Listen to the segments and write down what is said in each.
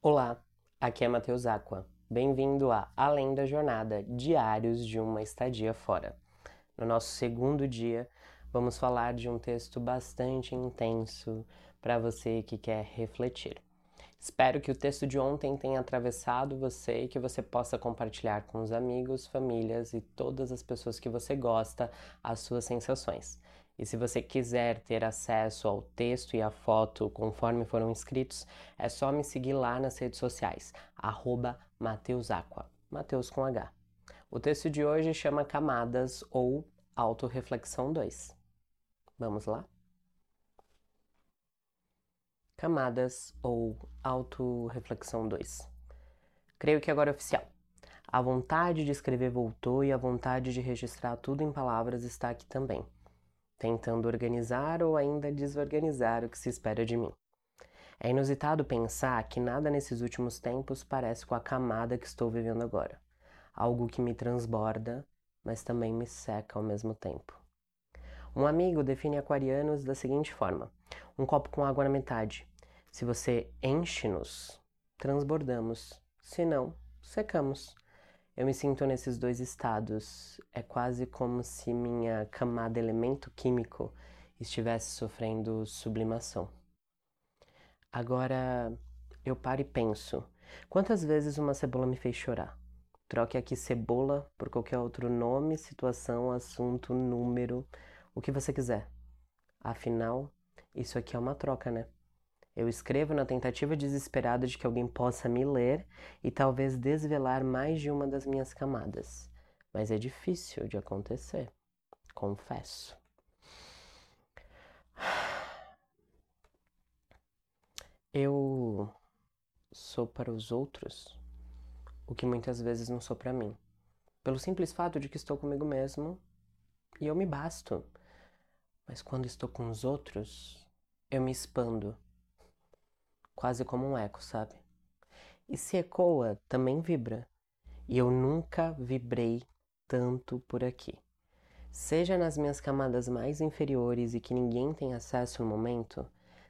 Olá, aqui é Matheus Aqua. Bem-vindo a Além da Jornada Diários de uma Estadia Fora. No nosso segundo dia, vamos falar de um texto bastante intenso para você que quer refletir. Espero que o texto de ontem tenha atravessado você e que você possa compartilhar com os amigos, famílias e todas as pessoas que você gosta as suas sensações. E se você quiser ter acesso ao texto e à foto conforme foram escritos, é só me seguir lá nas redes sociais, arroba Mateusaqua, Mateus com H. O texto de hoje chama Camadas ou Autoreflexão 2. Vamos lá? Camadas ou Autoreflexão 2. Creio que agora é oficial. A vontade de escrever voltou e a vontade de registrar tudo em palavras está aqui também tentando organizar ou ainda desorganizar o que se espera de mim. É inusitado pensar que nada nesses últimos tempos parece com a camada que estou vivendo agora. Algo que me transborda, mas também me seca ao mesmo tempo. Um amigo define aquarianos da seguinte forma: um copo com água na metade. Se você enche-nos, transbordamos. Se não, secamos. Eu me sinto nesses dois estados. É quase como se minha camada elemento químico estivesse sofrendo sublimação. Agora eu paro e penso: quantas vezes uma cebola me fez chorar? Troque aqui cebola por qualquer outro nome, situação, assunto, número, o que você quiser. Afinal, isso aqui é uma troca, né? Eu escrevo na tentativa desesperada de que alguém possa me ler e talvez desvelar mais de uma das minhas camadas. Mas é difícil de acontecer, confesso. Eu sou para os outros o que muitas vezes não sou para mim. Pelo simples fato de que estou comigo mesmo e eu me basto. Mas quando estou com os outros, eu me expando quase como um eco, sabe? E se ecoa, também vibra. E eu nunca vibrei tanto por aqui. Seja nas minhas camadas mais inferiores e que ninguém tem acesso no momento,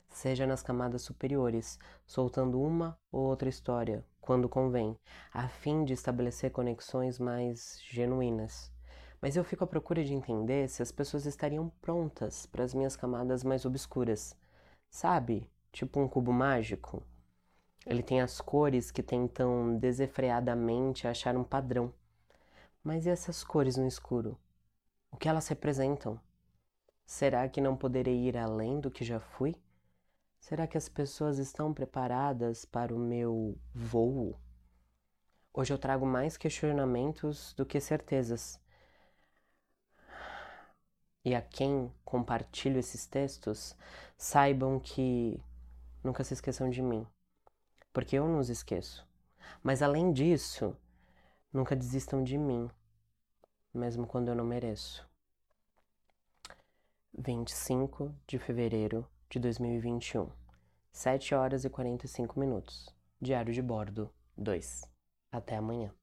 seja nas camadas superiores, soltando uma ou outra história, quando convém, a fim de estabelecer conexões mais genuínas. Mas eu fico à procura de entender se as pessoas estariam prontas para as minhas camadas mais obscuras. Sabe? Tipo um cubo mágico. Ele tem as cores que tentam desenfreadamente achar um padrão. Mas e essas cores no escuro? O que elas representam? Será que não poderei ir além do que já fui? Será que as pessoas estão preparadas para o meu voo? Hoje eu trago mais questionamentos do que certezas. E a quem compartilho esses textos, saibam que Nunca se esqueçam de mim, porque eu não os esqueço. Mas além disso, nunca desistam de mim, mesmo quando eu não mereço. 25 de fevereiro de 2021, 7 horas e 45 minutos. Diário de bordo 2. Até amanhã.